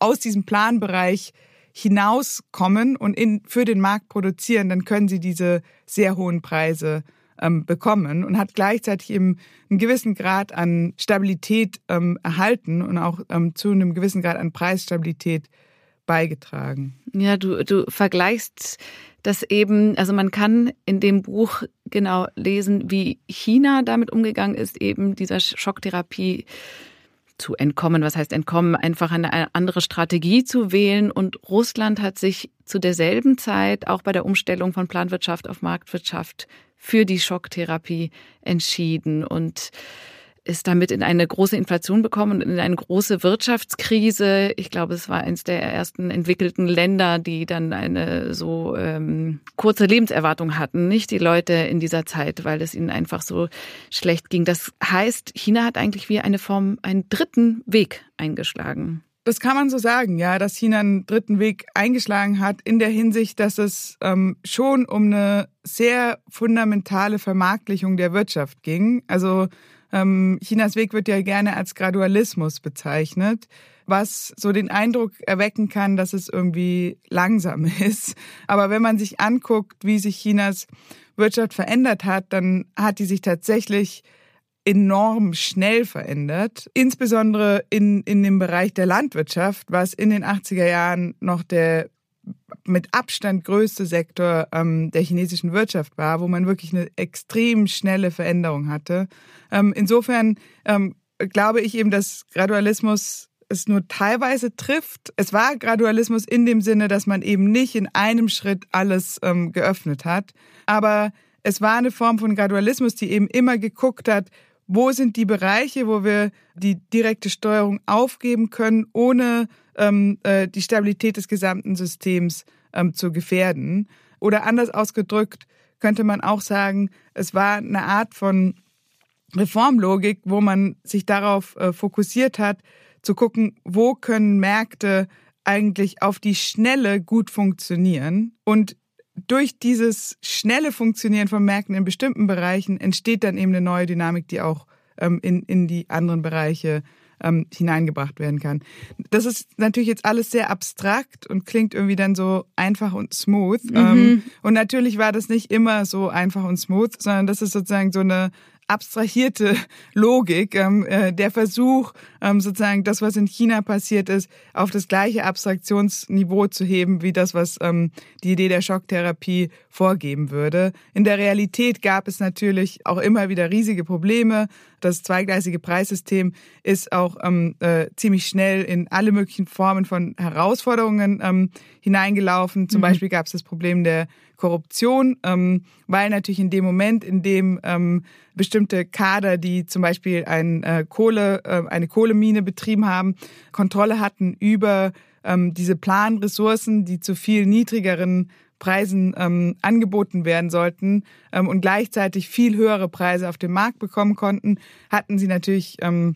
aus diesem Planbereich hinauskommen und in, für den Markt produzieren, dann können sie diese sehr hohen Preise ähm, bekommen und hat gleichzeitig eben einen gewissen Grad an Stabilität ähm, erhalten und auch ähm, zu einem gewissen Grad an Preisstabilität beigetragen. Ja, du, du vergleichst das eben, also man kann in dem Buch genau lesen, wie China damit umgegangen ist, eben dieser Schocktherapie zu entkommen. Was heißt entkommen? Einfach eine andere Strategie zu wählen. Und Russland hat sich zu derselben Zeit auch bei der Umstellung von Planwirtschaft auf Marktwirtschaft für die Schocktherapie entschieden. Und ist damit in eine große Inflation bekommen und in eine große Wirtschaftskrise. Ich glaube, es war eines der ersten entwickelten Länder, die dann eine so ähm, kurze Lebenserwartung hatten, nicht die Leute in dieser Zeit, weil es ihnen einfach so schlecht ging. Das heißt, China hat eigentlich wie eine Form, einen dritten Weg eingeschlagen. Das kann man so sagen, ja, dass China einen dritten Weg eingeschlagen hat, in der Hinsicht, dass es ähm, schon um eine sehr fundamentale Vermarktlichung der Wirtschaft ging. Also ähm, Chinas Weg wird ja gerne als Gradualismus bezeichnet. was so den Eindruck erwecken kann, dass es irgendwie langsam ist. Aber wenn man sich anguckt, wie sich Chinas Wirtschaft verändert hat, dann hat die sich tatsächlich enorm schnell verändert. Insbesondere in, in dem Bereich der Landwirtschaft, was in den 80er Jahren noch der mit Abstand größte Sektor ähm, der chinesischen Wirtschaft war, wo man wirklich eine extrem schnelle Veränderung hatte. Ähm, insofern ähm, glaube ich eben, dass Gradualismus es nur teilweise trifft. Es war Gradualismus in dem Sinne, dass man eben nicht in einem Schritt alles ähm, geöffnet hat. Aber es war eine Form von Gradualismus, die eben immer geguckt hat, wo sind die Bereiche, wo wir die direkte Steuerung aufgeben können, ohne ähm, äh, die Stabilität des gesamten Systems ähm, zu gefährden. Oder anders ausgedrückt könnte man auch sagen, es war eine Art von Reformlogik, wo man sich darauf äh, fokussiert hat, zu gucken, wo können Märkte eigentlich auf die Schnelle gut funktionieren und durch dieses schnelle Funktionieren von Märkten in bestimmten Bereichen entsteht dann eben eine neue Dynamik, die auch ähm, in, in die anderen Bereiche ähm, hineingebracht werden kann. Das ist natürlich jetzt alles sehr abstrakt und klingt irgendwie dann so einfach und smooth. Mhm. Ähm, und natürlich war das nicht immer so einfach und smooth, sondern das ist sozusagen so eine abstrahierte Logik, ähm, äh, der Versuch, ähm, sozusagen das, was in China passiert ist, auf das gleiche Abstraktionsniveau zu heben, wie das, was ähm, die Idee der Schocktherapie vorgeben würde. In der Realität gab es natürlich auch immer wieder riesige Probleme. Das zweigleisige Preissystem ist auch ähm, äh, ziemlich schnell in alle möglichen Formen von Herausforderungen ähm, hineingelaufen. Zum mhm. Beispiel gab es das Problem der Korruption, ähm, weil natürlich in dem Moment, in dem ähm, bestimmte Kader, die zum Beispiel ein, äh, Kohle, äh, eine Kohlemine betrieben haben, Kontrolle hatten über ähm, diese Planressourcen, die zu viel niedrigeren Preisen ähm, angeboten werden sollten ähm, und gleichzeitig viel höhere Preise auf dem Markt bekommen konnten, hatten sie natürlich ähm,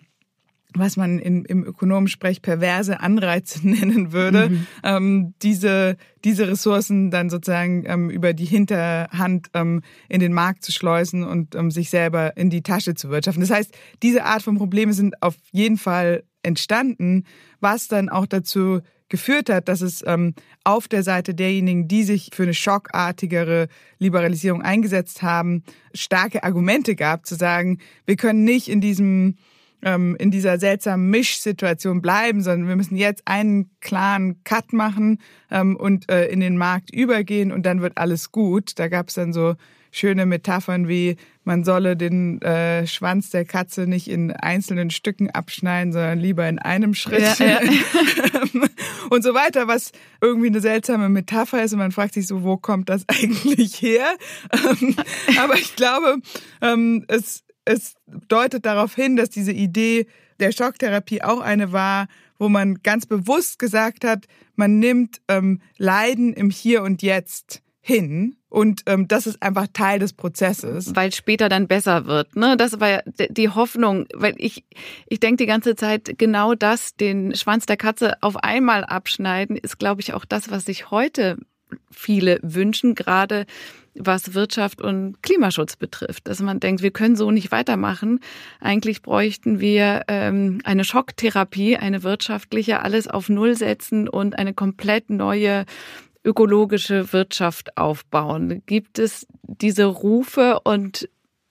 was man in, im Ökonomensprech perverse Anreize nennen würde, mhm. ähm, diese, diese Ressourcen dann sozusagen ähm, über die Hinterhand ähm, in den Markt zu schleusen und ähm, sich selber in die Tasche zu wirtschaften. Das heißt, diese Art von Probleme sind auf jeden Fall entstanden, was dann auch dazu geführt hat, dass es ähm, auf der Seite derjenigen, die sich für eine schockartigere Liberalisierung eingesetzt haben, starke Argumente gab, zu sagen, wir können nicht in diesem ähm, in dieser seltsamen Mischsituation bleiben, sondern wir müssen jetzt einen klaren Cut machen ähm, und äh, in den Markt übergehen und dann wird alles gut. Da gab es dann so schöne Metaphern wie man solle den äh, Schwanz der Katze nicht in einzelnen Stücken abschneiden, sondern lieber in einem Schritt ja, ja. und so weiter, was irgendwie eine seltsame Metapher ist und man fragt sich so, wo kommt das eigentlich her? Ähm, aber ich glaube, ähm, es es deutet darauf hin, dass diese Idee der Schocktherapie auch eine war, wo man ganz bewusst gesagt hat, man nimmt ähm, Leiden im Hier und Jetzt hin und ähm, das ist einfach Teil des Prozesses. Weil später dann besser wird. Ne? Das war die Hoffnung, weil ich, ich denke die ganze Zeit, genau das, den Schwanz der Katze auf einmal abschneiden, ist, glaube ich, auch das, was sich heute viele wünschen, gerade was Wirtschaft und Klimaschutz betrifft. Dass man denkt, wir können so nicht weitermachen. Eigentlich bräuchten wir ähm, eine Schocktherapie, eine wirtschaftliche, alles auf Null setzen und eine komplett neue ökologische Wirtschaft aufbauen. Gibt es diese Rufe und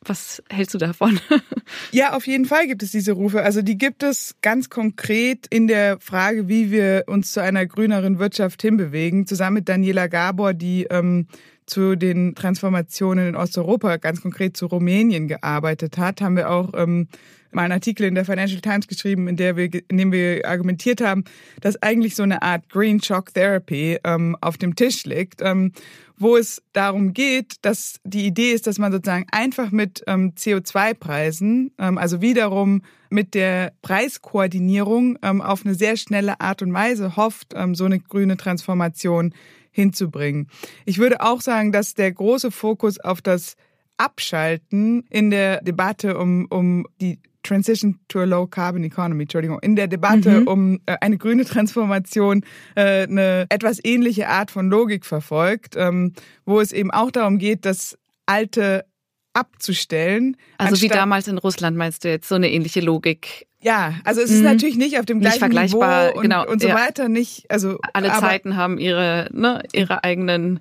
was hältst du davon? ja, auf jeden Fall gibt es diese Rufe. Also die gibt es ganz konkret in der Frage, wie wir uns zu einer grüneren Wirtschaft hinbewegen. Zusammen mit Daniela Gabor, die ähm, zu den Transformationen in Osteuropa, ganz konkret zu Rumänien gearbeitet hat, haben wir auch ähm, mal einen Artikel in der Financial Times geschrieben, in, der wir, in dem wir argumentiert haben, dass eigentlich so eine Art Green Shock Therapy ähm, auf dem Tisch liegt, ähm, wo es darum geht, dass die Idee ist, dass man sozusagen einfach mit ähm, CO2-Preisen, ähm, also wiederum mit der Preiskoordinierung ähm, auf eine sehr schnelle Art und Weise hofft, ähm, so eine grüne Transformation hinzubringen. Ich würde auch sagen, dass der große Fokus auf das Abschalten in der Debatte um, um die Transition to a Low Carbon Economy, Entschuldigung, in der Debatte mhm. um äh, eine grüne Transformation äh, eine etwas ähnliche Art von Logik verfolgt, ähm, wo es eben auch darum geht, dass alte abzustellen. Also wie damals in Russland meinst du jetzt so eine ähnliche Logik? Ja, also es ist mhm. natürlich nicht auf dem gleichen nicht vergleichbar, Niveau und, genau, und so ja. weiter nicht. Also alle Zeiten haben ihre ne, ihre eigenen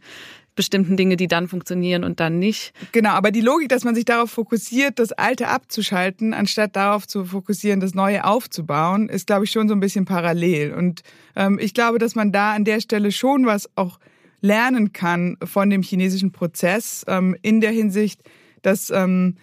bestimmten Dinge, die dann funktionieren und dann nicht. Genau, aber die Logik, dass man sich darauf fokussiert, das Alte abzuschalten, anstatt darauf zu fokussieren, das Neue aufzubauen, ist, glaube ich, schon so ein bisschen parallel. Und ähm, ich glaube, dass man da an der Stelle schon was auch lernen kann von dem chinesischen Prozess ähm, in der Hinsicht, dass ähm,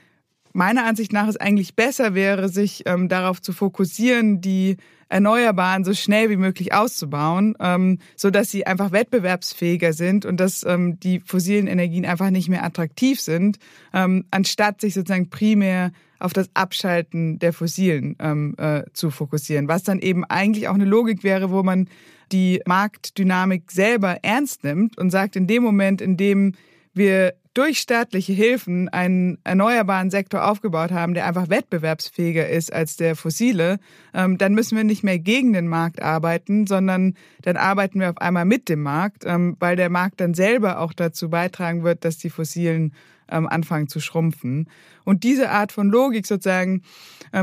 meiner Ansicht nach es eigentlich besser wäre, sich ähm, darauf zu fokussieren, die Erneuerbaren so schnell wie möglich auszubauen, ähm, so dass sie einfach wettbewerbsfähiger sind und dass ähm, die fossilen Energien einfach nicht mehr attraktiv sind, ähm, anstatt sich sozusagen primär auf das Abschalten der fossilen ähm, äh, zu fokussieren, was dann eben eigentlich auch eine Logik wäre, wo man die Marktdynamik selber ernst nimmt und sagt, in dem Moment, in dem wir durch staatliche Hilfen einen erneuerbaren Sektor aufgebaut haben, der einfach wettbewerbsfähiger ist als der fossile, ähm, dann müssen wir nicht mehr gegen den Markt arbeiten, sondern dann arbeiten wir auf einmal mit dem Markt, ähm, weil der Markt dann selber auch dazu beitragen wird, dass die fossilen ähm, anfangen zu schrumpfen. Und diese Art von Logik sozusagen,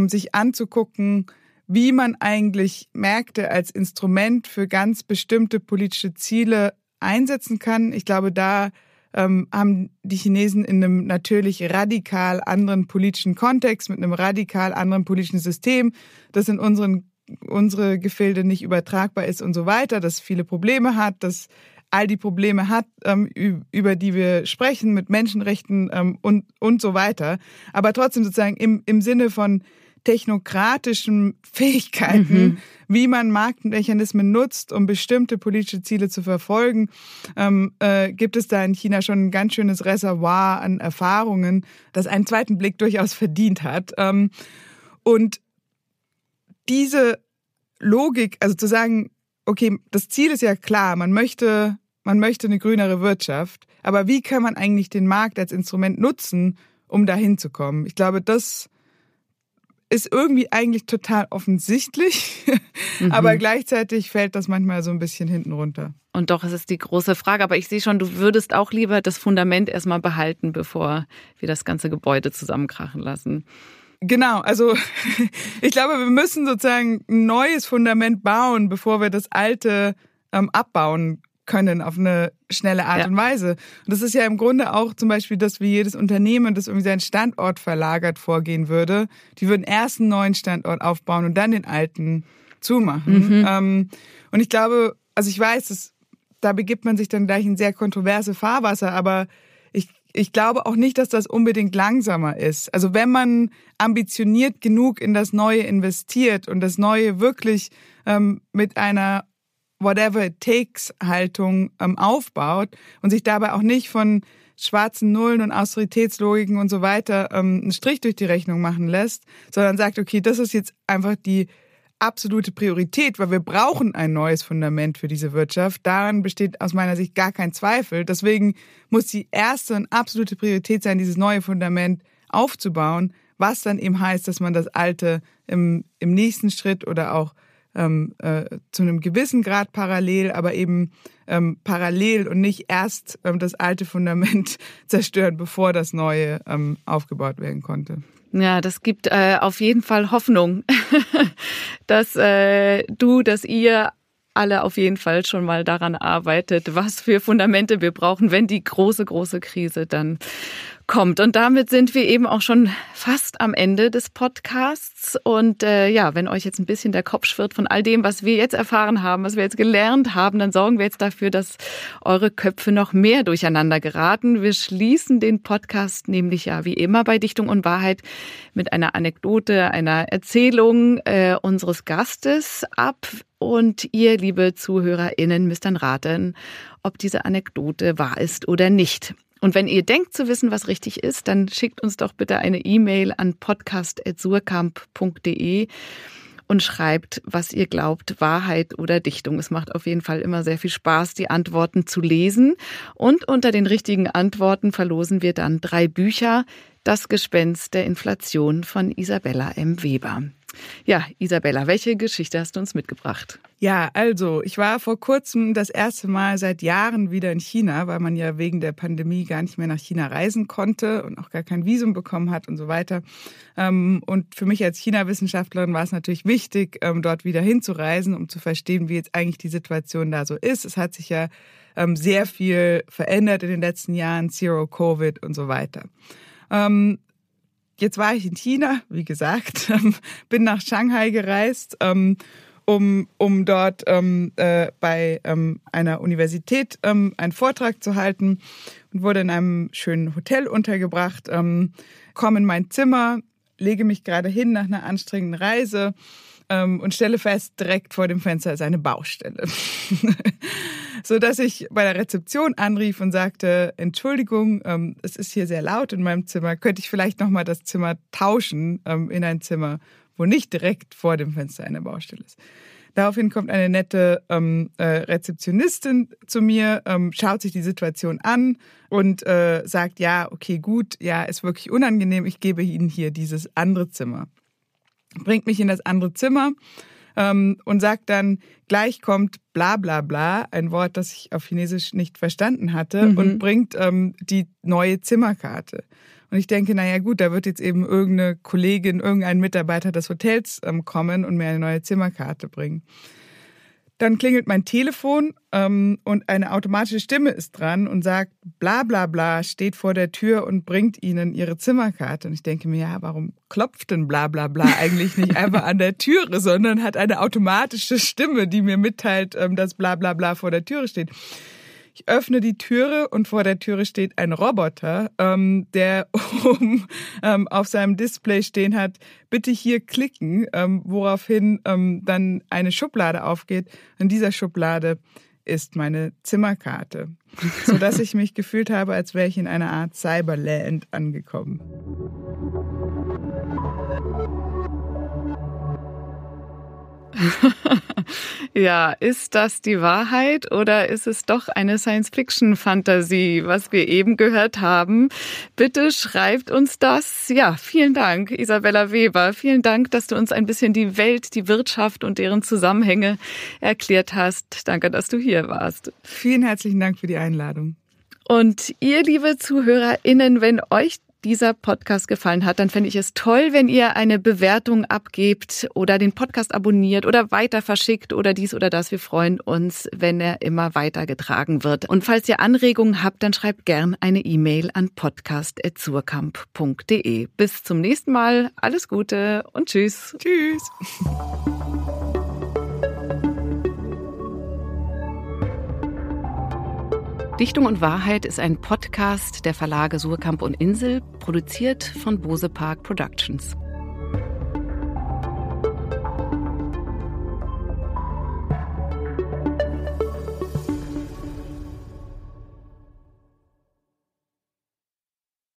sich anzugucken, wie man eigentlich Märkte als Instrument für ganz bestimmte politische Ziele einsetzen kann. Ich glaube, da ähm, haben die Chinesen in einem natürlich radikal anderen politischen Kontext, mit einem radikal anderen politischen System, das in unseren unsere Gefilde nicht übertragbar ist und so weiter, das viele Probleme hat, das all die Probleme hat, ähm, über die wir sprechen, mit Menschenrechten ähm, und, und so weiter. Aber trotzdem sozusagen im, im Sinne von technokratischen Fähigkeiten, mhm. wie man Marktmechanismen nutzt, um bestimmte politische Ziele zu verfolgen, ähm, äh, gibt es da in China schon ein ganz schönes Reservoir an Erfahrungen, das einen zweiten Blick durchaus verdient hat. Ähm, und diese Logik, also zu sagen, okay, das Ziel ist ja klar, man möchte, man möchte eine grünere Wirtschaft, aber wie kann man eigentlich den Markt als Instrument nutzen, um dahin zu kommen? Ich glaube, das ist irgendwie eigentlich total offensichtlich, mhm. aber gleichzeitig fällt das manchmal so ein bisschen hinten runter. Und doch, es ist die große Frage. Aber ich sehe schon, du würdest auch lieber das Fundament erstmal behalten, bevor wir das ganze Gebäude zusammenkrachen lassen. Genau, also ich glaube, wir müssen sozusagen ein neues Fundament bauen, bevor wir das alte ähm, abbauen können auf eine schnelle Art ja. und Weise. Und das ist ja im Grunde auch zum Beispiel, dass wie jedes Unternehmen, das irgendwie seinen Standort verlagert vorgehen würde. Die würden erst einen neuen Standort aufbauen und dann den alten zumachen. Mhm. Ähm, und ich glaube, also ich weiß, dass, da begibt man sich dann gleich in sehr kontroverse Fahrwasser, aber ich, ich glaube auch nicht, dass das unbedingt langsamer ist. Also wenn man ambitioniert genug in das Neue investiert und das Neue wirklich ähm, mit einer whatever it takes Haltung ähm, aufbaut und sich dabei auch nicht von schwarzen Nullen und Austeritätslogiken und so weiter ähm, einen Strich durch die Rechnung machen lässt, sondern sagt, okay, das ist jetzt einfach die absolute Priorität, weil wir brauchen ein neues Fundament für diese Wirtschaft. Daran besteht aus meiner Sicht gar kein Zweifel. Deswegen muss die erste und absolute Priorität sein, dieses neue Fundament aufzubauen, was dann eben heißt, dass man das alte im, im nächsten Schritt oder auch ähm, äh, zu einem gewissen Grad parallel, aber eben ähm, parallel und nicht erst ähm, das alte Fundament zerstören, bevor das neue ähm, aufgebaut werden konnte. Ja, das gibt äh, auf jeden Fall Hoffnung, dass äh, du, dass ihr alle auf jeden Fall schon mal daran arbeitet, was für Fundamente wir brauchen, wenn die große, große Krise dann kommt. Und damit sind wir eben auch schon fast am Ende des Podcasts. Und äh, ja, wenn euch jetzt ein bisschen der Kopf schwirrt von all dem, was wir jetzt erfahren haben, was wir jetzt gelernt haben, dann sorgen wir jetzt dafür, dass eure Köpfe noch mehr durcheinander geraten. Wir schließen den Podcast nämlich ja wie immer bei Dichtung und Wahrheit mit einer Anekdote, einer Erzählung äh, unseres Gastes ab. Und ihr, liebe ZuhörerInnen, müsst dann raten, ob diese Anekdote wahr ist oder nicht. Und wenn ihr denkt zu wissen, was richtig ist, dann schickt uns doch bitte eine E-Mail an podcast.surkamp.de und schreibt, was ihr glaubt, Wahrheit oder Dichtung. Es macht auf jeden Fall immer sehr viel Spaß, die Antworten zu lesen. Und unter den richtigen Antworten verlosen wir dann drei Bücher. Das Gespenst der Inflation von Isabella M. Weber. Ja, Isabella, welche Geschichte hast du uns mitgebracht? Ja, also ich war vor kurzem das erste Mal seit Jahren wieder in China, weil man ja wegen der Pandemie gar nicht mehr nach China reisen konnte und auch gar kein Visum bekommen hat und so weiter. Ähm, und für mich als China-Wissenschaftlerin war es natürlich wichtig, ähm, dort wieder hinzureisen, um zu verstehen, wie jetzt eigentlich die Situation da so ist. Es hat sich ja ähm, sehr viel verändert in den letzten Jahren, Zero Covid und so weiter. Jetzt war ich in China, wie gesagt, bin nach Shanghai gereist um, um dort ähm, äh, bei ähm, einer Universität ähm, einen Vortrag zu halten und wurde in einem schönen Hotel untergebracht, ähm, komme in mein Zimmer, lege mich gerade hin nach einer anstrengenden Reise ähm, und stelle fest, direkt vor dem Fenster ist eine Baustelle. so dass ich bei der Rezeption anrief und sagte, Entschuldigung, ähm, es ist hier sehr laut in meinem Zimmer, könnte ich vielleicht nochmal das Zimmer tauschen ähm, in ein Zimmer, wo nicht direkt vor dem Fenster eine Baustelle ist. Daraufhin kommt eine nette ähm, äh, Rezeptionistin zu mir, ähm, schaut sich die Situation an und äh, sagt, ja, okay, gut, ja, ist wirklich unangenehm, ich gebe Ihnen hier dieses andere Zimmer. Bringt mich in das andere Zimmer ähm, und sagt dann, gleich kommt bla bla bla, ein Wort, das ich auf Chinesisch nicht verstanden hatte, mhm. und bringt ähm, die neue Zimmerkarte. Und ich denke, naja gut, da wird jetzt eben irgendeine Kollegin, irgendein Mitarbeiter des Hotels ähm, kommen und mir eine neue Zimmerkarte bringen. Dann klingelt mein Telefon ähm, und eine automatische Stimme ist dran und sagt, bla bla bla, steht vor der Tür und bringt Ihnen Ihre Zimmerkarte. Und ich denke mir, ja, warum klopft denn bla bla bla eigentlich nicht einfach an der Türe, sondern hat eine automatische Stimme, die mir mitteilt, ähm, dass bla bla bla vor der Türe steht. Ich öffne die Türe und vor der Türe steht ein Roboter, ähm, der oben ähm, auf seinem Display stehen hat, bitte hier klicken, ähm, woraufhin ähm, dann eine Schublade aufgeht. In dieser Schublade ist meine Zimmerkarte, so dass ich mich gefühlt habe, als wäre ich in einer Art Cyberland angekommen. ja, ist das die Wahrheit oder ist es doch eine Science-Fiction-Fantasie, was wir eben gehört haben? Bitte schreibt uns das. Ja, vielen Dank, Isabella Weber. Vielen Dank, dass du uns ein bisschen die Welt, die Wirtschaft und deren Zusammenhänge erklärt hast. Danke, dass du hier warst. Vielen herzlichen Dank für die Einladung. Und ihr, liebe ZuhörerInnen, wenn euch dieser Podcast gefallen hat, dann fände ich es toll, wenn ihr eine Bewertung abgebt oder den Podcast abonniert oder weiter verschickt oder dies oder das. Wir freuen uns, wenn er immer weitergetragen wird. Und falls ihr Anregungen habt, dann schreibt gern eine E-Mail an podcast.surkamp.de. Bis zum nächsten Mal. Alles Gute und tschüss. Tschüss. Dichtung und Wahrheit ist ein Podcast der Verlage Surkamp und Insel, produziert von Bose Park Productions.